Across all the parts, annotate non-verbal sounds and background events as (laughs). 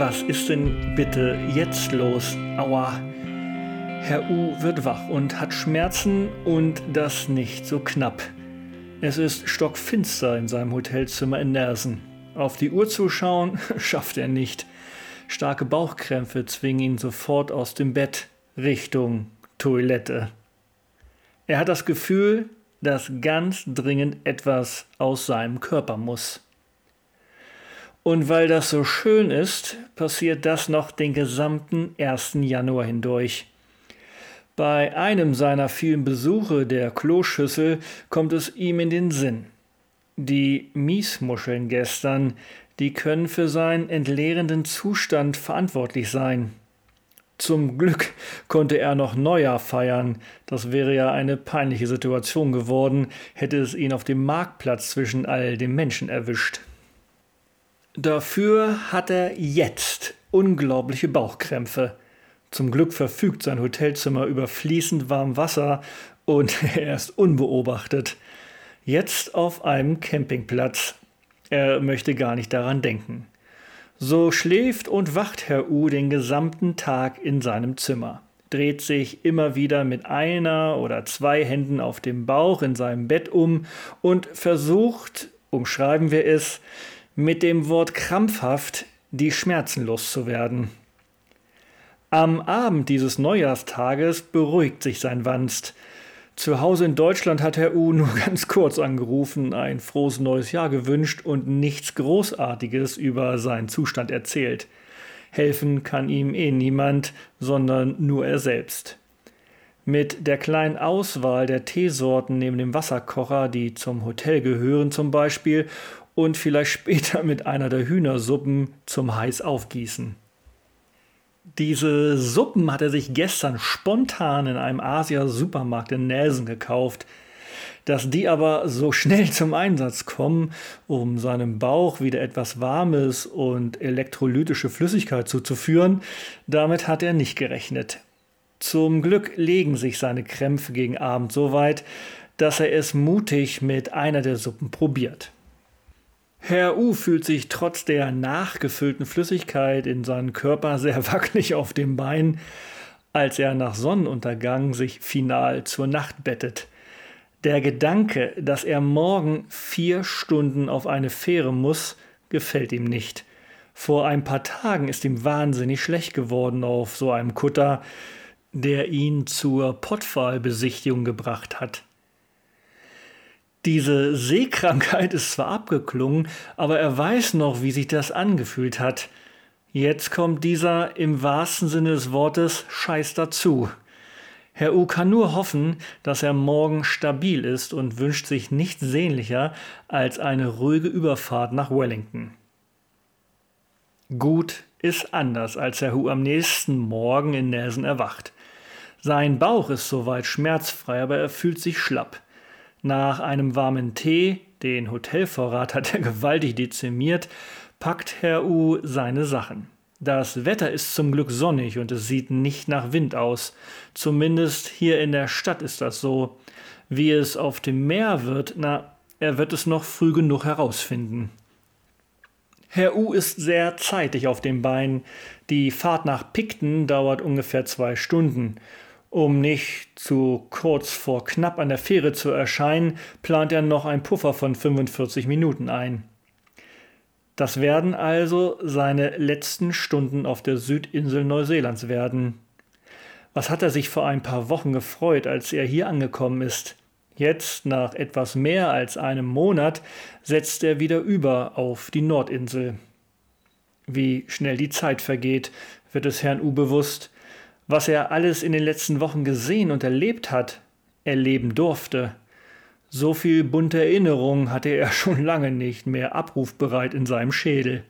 Was ist denn bitte jetzt los? Aua. Herr U wird wach und hat Schmerzen und das nicht so knapp. Es ist stockfinster in seinem Hotelzimmer in Nersen. Auf die Uhr zu schauen, (laughs) schafft er nicht. Starke Bauchkrämpfe zwingen ihn sofort aus dem Bett Richtung Toilette. Er hat das Gefühl, dass ganz dringend etwas aus seinem Körper muss. Und weil das so schön ist, passiert das noch den gesamten 1. Januar hindurch. Bei einem seiner vielen Besuche der Kloschüssel kommt es ihm in den Sinn. Die Miesmuscheln gestern, die können für seinen entleerenden Zustand verantwortlich sein. Zum Glück konnte er noch Neujahr feiern. Das wäre ja eine peinliche Situation geworden, hätte es ihn auf dem Marktplatz zwischen all den Menschen erwischt. Dafür hat er jetzt unglaubliche Bauchkrämpfe. Zum Glück verfügt sein Hotelzimmer über fließend warm Wasser und (laughs) er ist unbeobachtet. Jetzt auf einem Campingplatz. Er möchte gar nicht daran denken. So schläft und wacht Herr U den gesamten Tag in seinem Zimmer, dreht sich immer wieder mit einer oder zwei Händen auf dem Bauch in seinem Bett um und versucht, umschreiben wir es, mit dem Wort krampfhaft die Schmerzen loszuwerden. Am Abend dieses Neujahrstages beruhigt sich sein Wanst. Zu Hause in Deutschland hat Herr U nur (laughs) ganz kurz angerufen, ein frohes neues Jahr gewünscht und nichts Großartiges über seinen Zustand erzählt. Helfen kann ihm eh niemand, sondern nur er selbst. Mit der kleinen Auswahl der Teesorten neben dem Wasserkocher, die zum Hotel gehören zum Beispiel, und vielleicht später (laughs) mit einer der Hühnersuppen zum heiß aufgießen. Diese Suppen hat er sich gestern spontan in einem Asia-Supermarkt in Nelson gekauft. Dass die aber so schnell zum Einsatz kommen, um seinem Bauch wieder etwas Warmes und elektrolytische Flüssigkeit zuzuführen, damit hat er nicht gerechnet. Zum Glück legen sich seine Krämpfe gegen Abend so weit, dass er es mutig mit einer der Suppen probiert. Herr U fühlt sich trotz der nachgefüllten Flüssigkeit in seinem Körper sehr (laughs) wackelig auf dem Bein, als er nach Sonnenuntergang sich final zur Nacht bettet. Der Gedanke, dass er morgen vier Stunden auf eine Fähre muss, gefällt ihm nicht. Vor ein paar Tagen ist ihm wahnsinnig schlecht geworden auf so einem Kutter, der ihn zur Pottpfahlbesichtigung gebracht hat. Diese Seekrankheit ist zwar abgeklungen, aber er weiß noch, wie sich das angefühlt hat. Jetzt kommt dieser im wahrsten Sinne des Wortes Scheiß dazu. Herr U kann nur hoffen, dass er morgen stabil ist und wünscht sich nichts sehnlicher als eine ruhige Überfahrt nach Wellington. Gut ist anders, als Herr Hu am nächsten Morgen in Nelson erwacht. Sein Bauch ist soweit schmerzfrei, aber er fühlt sich schlapp. Nach einem warmen Tee, den Hotelvorrat hat er (laughs) gewaltig dezimiert, packt Herr U seine Sachen. Das Wetter ist zum Glück sonnig und es sieht nicht nach Wind aus. Zumindest hier in der Stadt ist das so. Wie es auf dem Meer wird, na, er wird es noch früh genug herausfinden. Herr U ist sehr zeitig auf den Beinen. Die Fahrt nach Picton dauert ungefähr zwei Stunden. Um nicht zu kurz vor knapp an der Fähre zu erscheinen, plant er noch ein Puffer von 45 Minuten ein. Das werden also seine letzten Stunden auf der Südinsel Neuseelands werden. Was hat er sich vor ein paar Wochen gefreut, als er hier angekommen ist? Jetzt, nach etwas mehr als einem Monat, setzt er wieder über auf die Nordinsel. Wie schnell die Zeit vergeht, wird es Herrn U bewusst was er alles in den letzten Wochen gesehen und erlebt hat, erleben durfte. So viel bunte Erinnerungen hatte er (laughs) schon lange nicht mehr abrufbereit in seinem Schädel.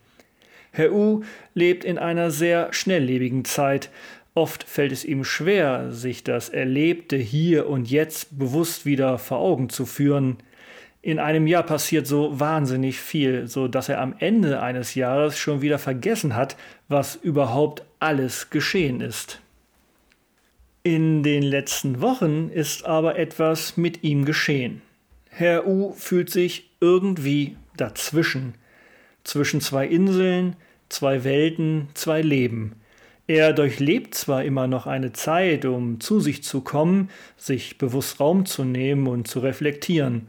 Herr U lebt in einer sehr schnelllebigen Zeit. Oft fällt es ihm schwer, sich das Erlebte hier und jetzt bewusst wieder vor Augen zu führen. In einem Jahr passiert so wahnsinnig viel, so dass er am Ende eines Jahres schon wieder vergessen hat, was überhaupt alles geschehen ist. In den letzten Wochen ist aber etwas mit ihm geschehen. Herr U fühlt sich irgendwie dazwischen, zwischen zwei Inseln, zwei Welten, zwei Leben. Er durchlebt zwar immer noch eine Zeit, um zu sich zu kommen, sich bewusst Raum zu nehmen und zu reflektieren.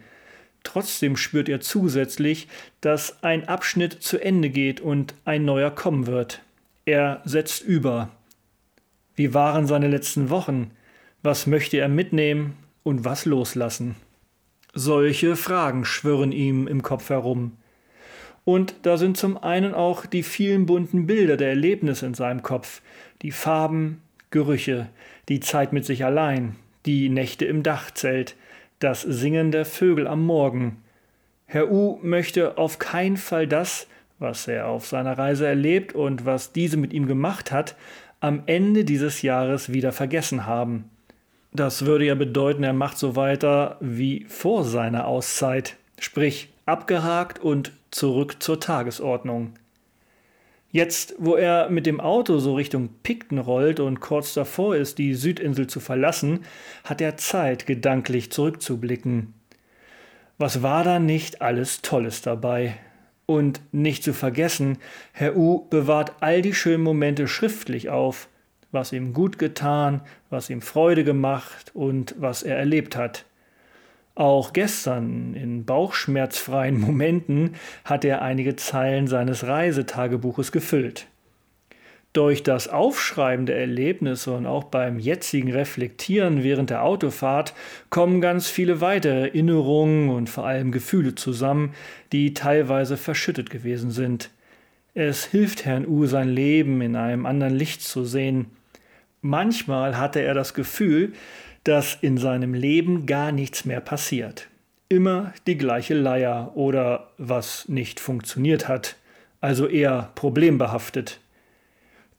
Trotzdem spürt er zusätzlich, dass ein Abschnitt zu Ende geht und ein neuer kommen wird. Er setzt über. Wie waren seine letzten Wochen? Was möchte er mitnehmen und was loslassen? Solche Fragen schwirren ihm im Kopf herum. Und da sind zum einen auch die vielen bunten Bilder der Erlebnisse in seinem Kopf, die Farben, Gerüche, die Zeit mit sich allein, die Nächte im Dachzelt, das Singen der Vögel am Morgen. Herr U möchte auf keinen Fall das, was er auf seiner Reise erlebt und was diese mit ihm gemacht hat, am Ende dieses Jahres wieder vergessen haben. Das würde ja bedeuten, er macht so weiter wie vor seiner Auszeit, sprich abgehakt und zurück zur Tagesordnung. Jetzt, wo er mit dem Auto so Richtung Pikten rollt und kurz davor ist, die Südinsel zu verlassen, hat er Zeit, gedanklich zurückzublicken. Was war da nicht alles Tolles dabei? Und nicht zu vergessen, Herr U bewahrt all die schönen Momente schriftlich auf, was ihm gut getan, was ihm Freude gemacht und was er erlebt hat. Auch gestern, in bauchschmerzfreien (laughs) Momenten, hat er einige Zeilen seines Reisetagebuches gefüllt. Durch das Aufschreiben der Erlebnisse und auch beim jetzigen Reflektieren während der Autofahrt kommen ganz viele weitere Erinnerungen und vor allem Gefühle zusammen, die teilweise verschüttet gewesen sind. Es hilft Herrn U, sein Leben in einem anderen Licht zu sehen. Manchmal hatte er das Gefühl, dass in seinem Leben gar nichts mehr passiert. Immer die gleiche Leier oder was nicht funktioniert hat, also eher problembehaftet.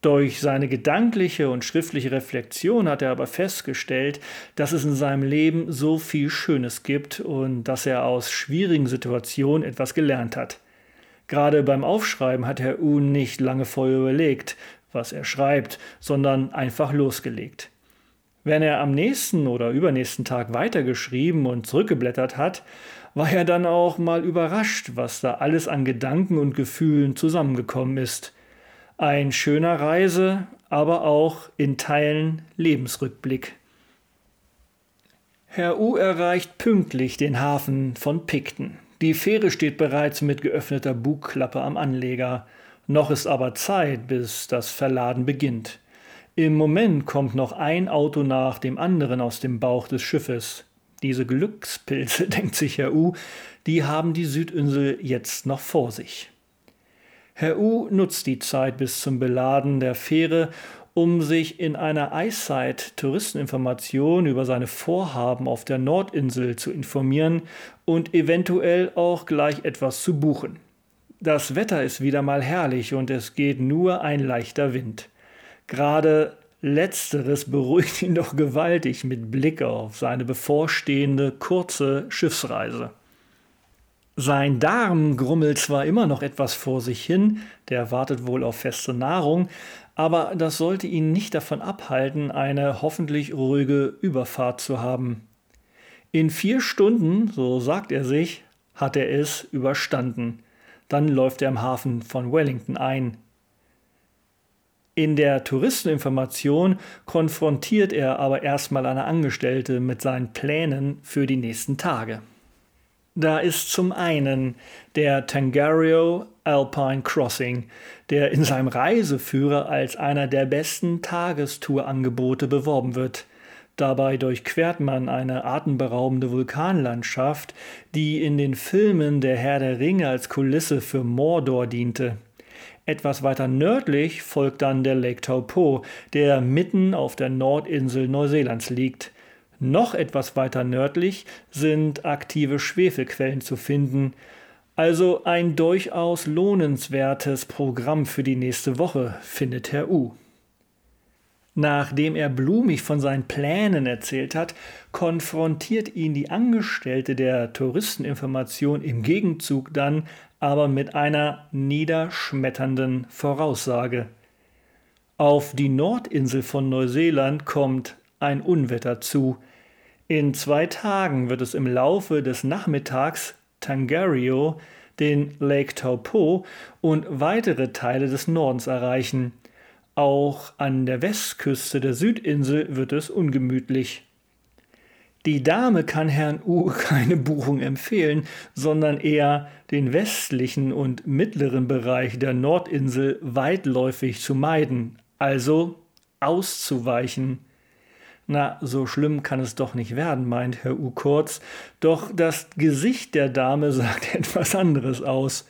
Durch seine gedankliche und schriftliche Reflexion hat er aber festgestellt, dass es in seinem Leben so viel Schönes gibt und dass er aus schwierigen Situationen etwas gelernt hat. Gerade beim Aufschreiben hat Herr U nicht lange vorher überlegt, was er schreibt, sondern einfach losgelegt. Wenn er am nächsten oder übernächsten Tag weitergeschrieben und zurückgeblättert hat, war er dann auch mal überrascht, was da alles an Gedanken und Gefühlen zusammengekommen ist. Ein schöner Reise, aber auch in Teilen Lebensrückblick. Herr U erreicht pünktlich den Hafen von Picton. Die Fähre steht bereits mit geöffneter Bugklappe am Anleger. Noch ist aber Zeit, bis das Verladen beginnt. Im Moment kommt noch ein Auto nach dem anderen aus dem Bauch des Schiffes. Diese Glückspilze, (laughs) denkt sich Herr U, die haben die Südinsel jetzt noch vor sich. Herr U nutzt die Zeit bis zum Beladen der Fähre, um sich in einer Eiszeit-Touristeninformation über seine Vorhaben auf der Nordinsel zu informieren und eventuell auch gleich etwas zu buchen. Das Wetter ist wieder mal herrlich und es geht nur ein leichter Wind. Gerade letzteres beruhigt ihn doch gewaltig mit Blick auf seine bevorstehende kurze Schiffsreise. Sein Darm grummelt zwar immer noch etwas vor sich hin, der wartet wohl auf feste Nahrung, aber das sollte ihn nicht davon abhalten, eine hoffentlich ruhige Überfahrt zu haben. In vier Stunden, so sagt er sich, hat er es überstanden. Dann läuft er im Hafen von Wellington ein. In der Touristeninformation konfrontiert er aber erstmal eine Angestellte mit seinen Plänen für die nächsten Tage. Da ist zum einen der Tangario Alpine Crossing, der in seinem Reiseführer als einer der besten Tagestourangebote beworben wird. Dabei durchquert man eine atemberaubende Vulkanlandschaft, die in den Filmen Der Herr der Ringe als Kulisse für Mordor diente. Etwas weiter nördlich folgt dann der Lake Taupo, der mitten auf der Nordinsel Neuseelands liegt. Noch etwas weiter nördlich sind aktive Schwefelquellen zu finden. Also ein durchaus lohnenswertes Programm für die nächste Woche, findet Herr U. Nachdem er blumig von seinen Plänen erzählt hat, konfrontiert ihn die Angestellte der Touristeninformation im Gegenzug dann aber mit einer niederschmetternden Voraussage. Auf die Nordinsel von Neuseeland kommt ein Unwetter zu. In zwei Tagen wird es im Laufe des Nachmittags Tangario, den Lake Taupo und weitere Teile des Nordens erreichen. Auch an der Westküste der Südinsel wird es ungemütlich. Die Dame kann Herrn U (laughs) keine Buchung empfehlen, sondern eher den westlichen und mittleren Bereich der Nordinsel weitläufig zu meiden, also auszuweichen. Na, so schlimm kann es doch nicht werden, meint Herr U kurz, doch das Gesicht der Dame (laughs) sagt etwas anderes aus.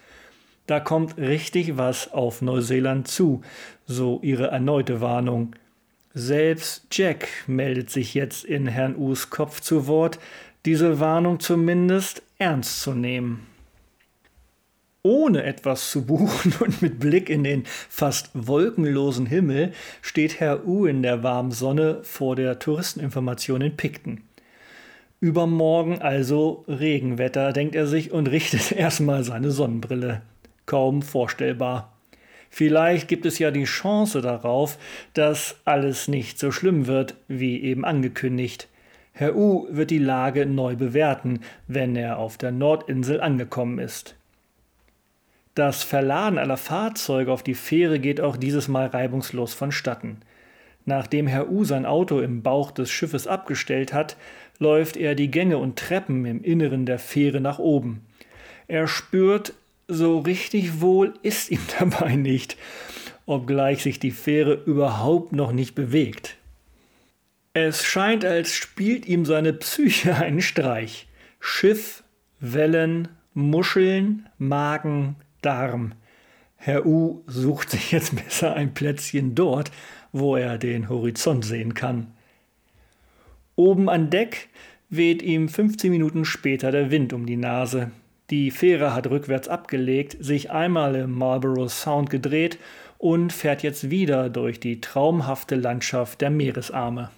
Da kommt richtig was auf Neuseeland zu, so ihre erneute Warnung. Selbst Jack meldet sich jetzt in Herrn Us Kopf zu Wort, diese Warnung zumindest ernst zu nehmen. Ohne etwas zu buchen und mit Blick in den fast wolkenlosen Himmel steht Herr U in der warmen Sonne vor der Touristeninformation in Picton. Übermorgen also Regenwetter, denkt er sich und richtet (laughs) erstmal seine Sonnenbrille. Kaum vorstellbar. Vielleicht gibt es ja die Chance darauf, dass alles nicht so schlimm wird, wie eben angekündigt. Herr U wird die Lage neu bewerten, wenn er auf der Nordinsel angekommen ist. Das Verladen aller Fahrzeuge auf die Fähre geht auch dieses Mal reibungslos vonstatten. Nachdem Herr U sein Auto im Bauch des Schiffes abgestellt hat, läuft er die Gänge und Treppen im Inneren der Fähre nach oben. Er spürt, so richtig wohl ist ihm (laughs) dabei nicht, obgleich sich die Fähre überhaupt noch nicht bewegt. Es scheint, als spielt ihm seine Psyche einen Streich. Schiff, Wellen, Muscheln, Magen, Darm. Herr U sucht sich jetzt (laughs) besser ein Plätzchen dort, wo er den Horizont sehen kann. Oben an Deck weht ihm 15 Minuten später der Wind um die Nase. Die Fähre hat rückwärts abgelegt, sich einmal im Marlborough Sound gedreht und fährt jetzt wieder durch die traumhafte Landschaft der Meeresarme.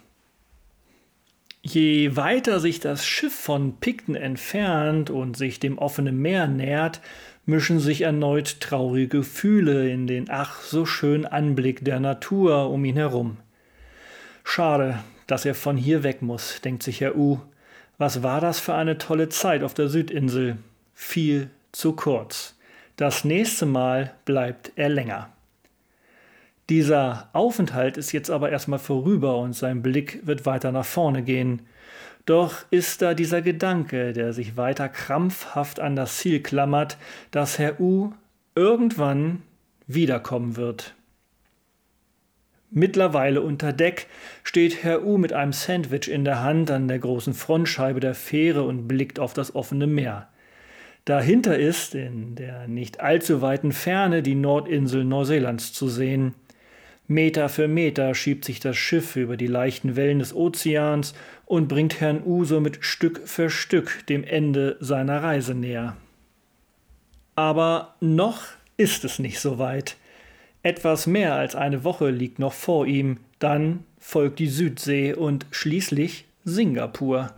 Je weiter sich das Schiff von Picton entfernt und sich dem offenen Meer nähert, mischen sich erneut traurige Gefühle in den ach so schönen Anblick der Natur um ihn herum. Schade, dass er von hier weg muss, denkt sich Herr U. Was war das für eine tolle Zeit auf der Südinsel? viel zu kurz. Das nächste Mal bleibt er länger. Dieser Aufenthalt ist jetzt aber erstmal vorüber und sein Blick wird weiter nach vorne gehen. Doch ist da dieser Gedanke, der sich weiter krampfhaft an das Ziel klammert, dass Herr U irgendwann wiederkommen wird. Mittlerweile unter Deck steht Herr U mit einem Sandwich in der Hand an der großen Frontscheibe der Fähre und blickt auf das offene Meer. Dahinter ist in der nicht allzu weiten Ferne die Nordinsel Neuseelands zu sehen. Meter für Meter schiebt sich das Schiff über die leichten Wellen des Ozeans und bringt Herrn U somit Stück für Stück dem Ende seiner Reise näher. Aber noch ist es nicht so weit. Etwas mehr als eine Woche liegt noch vor ihm, dann folgt die Südsee und schließlich Singapur.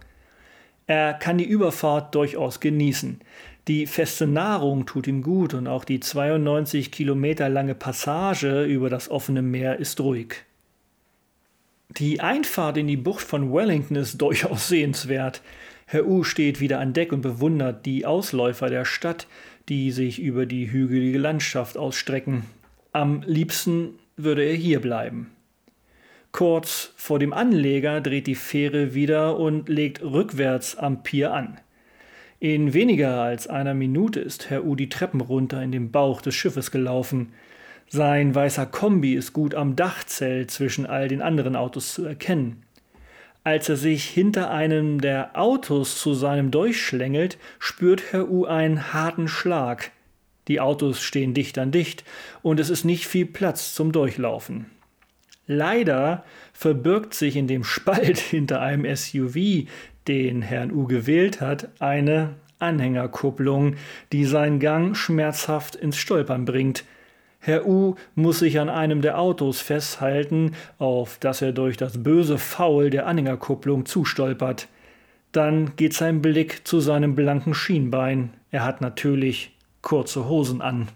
Er kann die Überfahrt durchaus genießen. Die feste Nahrung tut ihm gut und auch die 92 Kilometer lange Passage über das offene Meer ist ruhig. Die Einfahrt in die Bucht von Wellington ist (laughs) durchaus sehenswert. Herr U steht wieder an Deck und bewundert die Ausläufer der Stadt, die sich über die hügelige Landschaft ausstrecken. Am liebsten würde er hier bleiben. Kurz vor dem Anleger dreht die Fähre wieder und legt rückwärts am Pier an. In weniger als einer Minute ist Herr U die Treppen runter in den Bauch des Schiffes gelaufen. Sein weißer Kombi ist gut am Dachzelt zwischen all den anderen Autos zu erkennen. Als er sich hinter einem der Autos zu seinem durchschlängelt, spürt Herr U einen harten Schlag. Die Autos stehen dicht an dicht und es ist nicht viel Platz zum Durchlaufen. Leider verbirgt sich in dem Spalt (laughs) hinter einem SUV den Herrn U gewählt hat, eine Anhängerkupplung, die seinen Gang schmerzhaft ins Stolpern bringt. Herr U muss sich an einem der Autos festhalten, auf das er durch das böse Faul der Anhängerkupplung zustolpert. Dann geht sein Blick zu seinem blanken Schienbein. Er hat natürlich kurze Hosen an.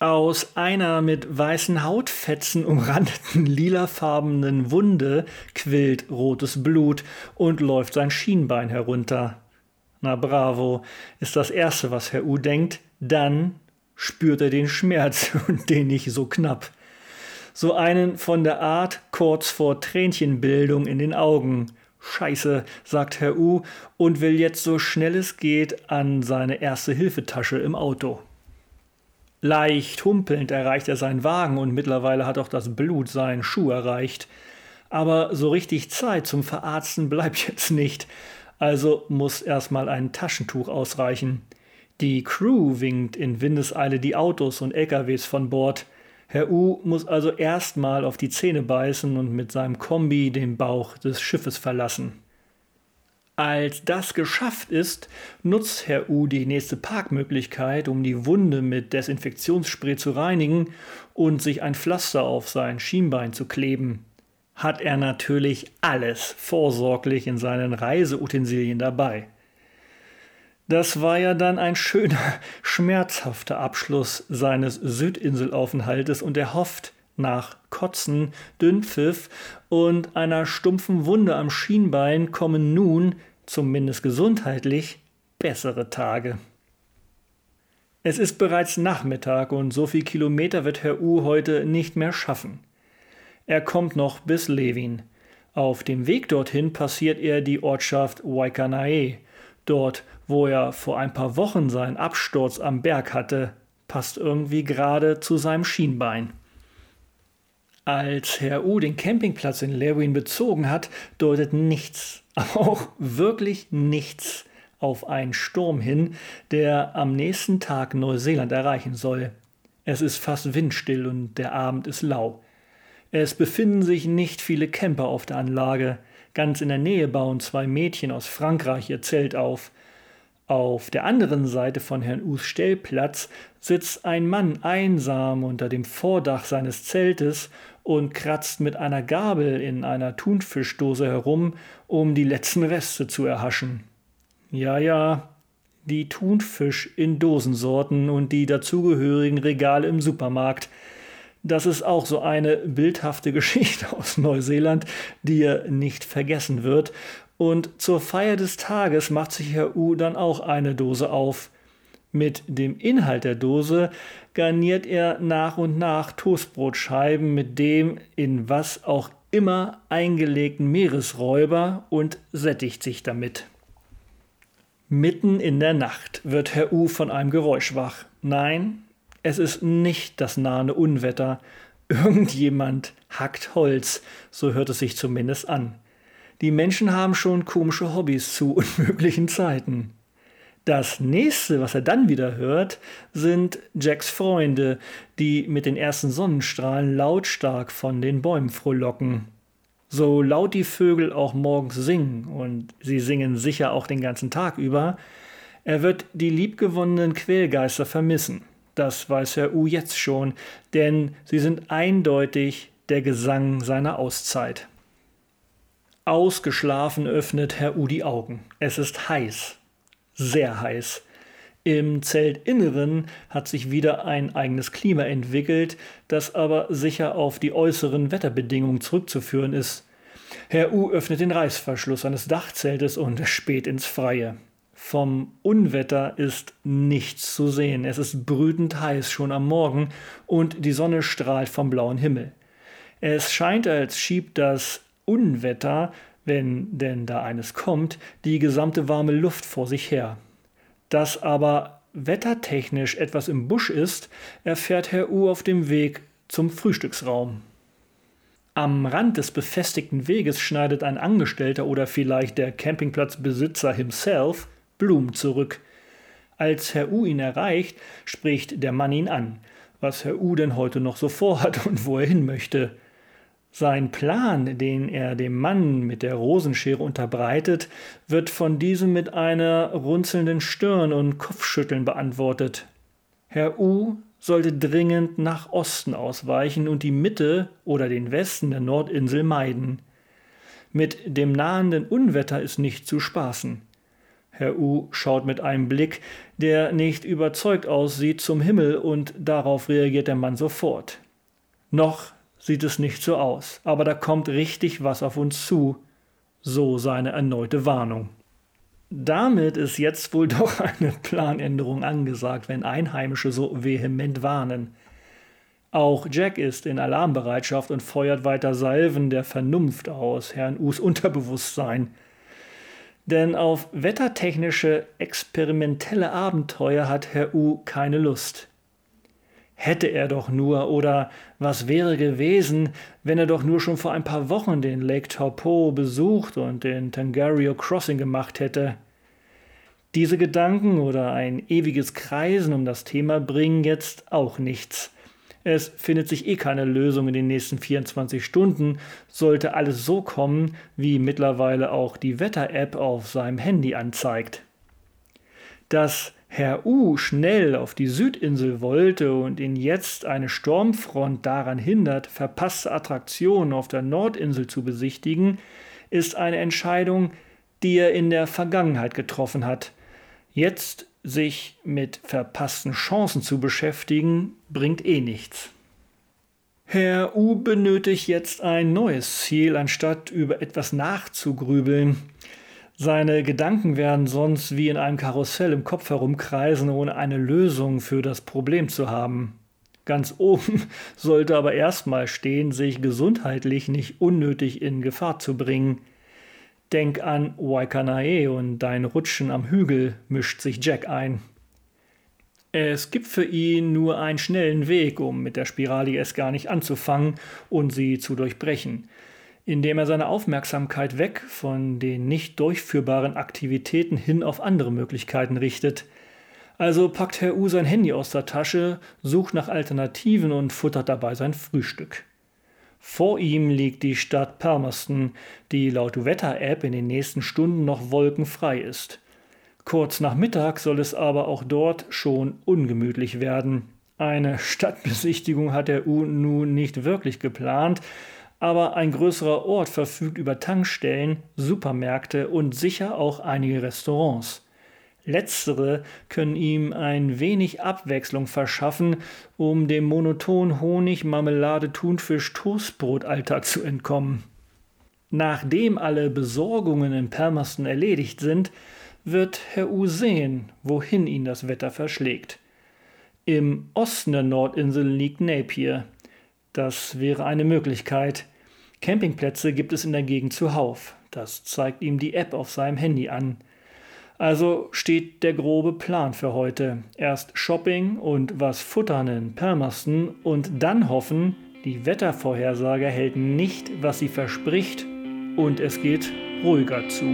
Aus einer mit weißen Hautfetzen umrandeten lilafarbenen Wunde quillt rotes Blut und läuft sein Schienbein herunter. Na bravo, ist das Erste, was Herr U denkt. Dann spürt er den Schmerz (laughs) und den nicht so knapp. So einen von der Art kurz vor Tränchenbildung in den Augen. Scheiße, sagt Herr U und will jetzt so schnell es geht an seine erste Hilfetasche im Auto. Leicht humpelnd erreicht er seinen Wagen und mittlerweile hat auch das Blut seinen Schuh erreicht. Aber so richtig Zeit zum Verarzten bleibt (laughs) jetzt nicht, also muss erstmal ein Taschentuch ausreichen. Die Crew winkt in Windeseile die Autos und LKWs von Bord. Herr U muss also erstmal auf die Zähne beißen und mit seinem Kombi den Bauch des Schiffes verlassen. Als das geschafft ist, nutzt Herr U die nächste Parkmöglichkeit, um die Wunde mit Desinfektionsspray zu reinigen und sich ein Pflaster auf sein Schienbein zu kleben. Hat er natürlich alles vorsorglich in seinen Reiseutensilien dabei. Das war ja dann ein schöner, (laughs) schmerzhafter Abschluss seines Südinselaufenthaltes und er hofft, nach Kotzen, Dünnpfiff und einer stumpfen Wunde am Schienbein kommen nun, zumindest gesundheitlich, bessere Tage. Es ist bereits Nachmittag und so viel Kilometer wird Herr U heute nicht mehr schaffen. Er kommt noch bis Levin. Auf dem Weg dorthin passiert er die Ortschaft Waikanae. Dort, wo er vor ein paar Wochen seinen Absturz am Berg hatte, passt irgendwie gerade zu seinem Schienbein. Als Herr U den Campingplatz in Lewin bezogen hat, deutet nichts, auch wirklich nichts auf einen Sturm hin, der am nächsten Tag Neuseeland erreichen soll. Es ist fast windstill und der Abend ist lau. Es befinden sich nicht viele Camper auf der Anlage. Ganz in der Nähe bauen zwei Mädchen aus Frankreich ihr Zelt auf. Auf der anderen Seite von Herrn Us Stellplatz sitzt ein Mann einsam unter dem Vordach seines Zeltes und kratzt mit einer Gabel in einer Thunfischdose herum, um die letzten Reste zu erhaschen. Ja, ja, die Thunfisch in Dosensorten und die dazugehörigen Regale im Supermarkt. Das ist auch so eine bildhafte (laughs) Geschichte aus Neuseeland, die er nicht vergessen wird und zur Feier des Tages macht sich Herr U dann auch eine Dose auf. Mit dem Inhalt der Dose garniert er nach und nach Toastbrotscheiben mit dem in was auch immer eingelegten Meeresräuber und sättigt sich damit. Mitten in der Nacht wird Herr U von einem Geräusch wach. Nein, es ist nicht das nahende Unwetter. Irgendjemand hackt Holz, so hört es sich zumindest an. Die Menschen haben schon komische Hobbys zu (laughs) unmöglichen Zeiten. Das nächste, was er dann wieder hört, sind Jacks Freunde, die mit den ersten Sonnenstrahlen lautstark von den Bäumen frohlocken. So laut die Vögel auch morgens singen, und sie singen sicher auch den ganzen Tag über, er wird die liebgewonnenen Quälgeister vermissen. Das weiß Herr U jetzt schon, denn sie sind eindeutig der Gesang seiner Auszeit. Ausgeschlafen öffnet Herr U die Augen. Es ist heiß, sehr heiß. Im Zeltinneren hat sich wieder ein eigenes Klima entwickelt, das aber sicher auf die äußeren Wetterbedingungen zurückzuführen ist. Herr U öffnet den Reißverschluss eines Dachzeltes und späht ins Freie. Vom Unwetter ist nichts zu sehen. Es ist brütend heiß schon am Morgen und die Sonne strahlt vom blauen Himmel. Es scheint, als schiebt das Unwetter, wenn denn da eines kommt, die gesamte warme Luft vor sich her. Dass aber wettertechnisch etwas im Busch ist, erfährt Herr U auf dem Weg zum Frühstücksraum. Am Rand des befestigten Weges schneidet ein Angestellter oder vielleicht der Campingplatzbesitzer himself Blumen zurück. Als Herr U ihn erreicht, spricht der Mann ihn an, was Herr U denn heute noch so vorhat (laughs) und wo er hin möchte. Sein Plan, den er dem Mann mit der Rosenschere unterbreitet, wird von diesem mit einer runzelnden Stirn und Kopfschütteln beantwortet. Herr U sollte dringend nach Osten ausweichen und die Mitte oder den Westen der Nordinsel meiden. Mit dem nahenden Unwetter ist nicht zu spaßen. Herr U schaut mit einem Blick, der nicht überzeugt aussieht, zum Himmel und darauf reagiert der Mann sofort. Noch sieht es nicht so aus, aber da kommt richtig was auf uns zu, so seine erneute Warnung. Damit ist jetzt wohl (laughs) doch eine Planänderung angesagt, wenn Einheimische so vehement warnen. Auch Jack ist in Alarmbereitschaft und feuert weiter Salven der Vernunft aus, Herrn Us Unterbewusstsein. Denn auf wettertechnische, experimentelle Abenteuer hat Herr U keine Lust. Hätte er doch nur, oder was wäre gewesen, wenn er doch nur schon vor ein paar Wochen den Lake Taupo besucht und den Tangario Crossing gemacht hätte. Diese Gedanken oder ein ewiges Kreisen um das Thema bringen jetzt auch nichts. Es findet sich eh keine Lösung in den nächsten 24 Stunden, sollte alles so kommen, wie mittlerweile auch die Wetter-App auf seinem Handy anzeigt. Dass Herr U schnell auf die Südinsel wollte und ihn jetzt eine Sturmfront daran hindert, verpasste Attraktionen auf der Nordinsel zu besichtigen, ist eine Entscheidung, die er in der Vergangenheit getroffen hat. Jetzt sich mit verpassten Chancen zu beschäftigen, bringt eh nichts. Herr U benötigt jetzt ein neues Ziel, anstatt über etwas nachzugrübeln. Seine Gedanken werden sonst wie in einem Karussell im Kopf herumkreisen, ohne eine Lösung für das Problem zu haben. Ganz oben (laughs) sollte aber erstmal stehen, sich gesundheitlich nicht unnötig in Gefahr zu bringen. Denk an Waikanae und dein Rutschen am Hügel, mischt sich Jack ein. Es gibt für ihn nur einen schnellen Weg, um mit der Spirale erst gar nicht anzufangen und sie zu durchbrechen, indem er seine Aufmerksamkeit weg von den nicht durchführbaren Aktivitäten hin auf andere Möglichkeiten richtet. Also packt Herr U sein Handy aus der Tasche, sucht nach Alternativen und futtert dabei sein Frühstück. Vor ihm liegt die Stadt Palmerston, die laut Wetter-App in den nächsten Stunden noch wolkenfrei ist. Kurz nach Mittag soll es aber auch dort schon ungemütlich werden. Eine Stadtbesichtigung hat der U nun nicht wirklich geplant, aber ein größerer Ort verfügt über Tankstellen, Supermärkte und sicher auch einige Restaurants. Letztere können ihm ein wenig Abwechslung verschaffen, um dem monoton Honig, Marmelade, Thunfisch, Toastbrot-Alltag zu entkommen. Nachdem alle Besorgungen in Palmerston erledigt sind, wird Herr U sehen, wohin ihn das Wetter verschlägt. Im Osten der Nordinsel liegt Napier. Das wäre eine Möglichkeit. Campingplätze gibt es in der Gegend zuhauf. Das zeigt ihm die App auf seinem Handy an. Also steht der grobe Plan für heute. Erst Shopping und was futtern in Palmerston und dann hoffen, die Wettervorhersage hält nicht, was sie verspricht und es geht ruhiger zu.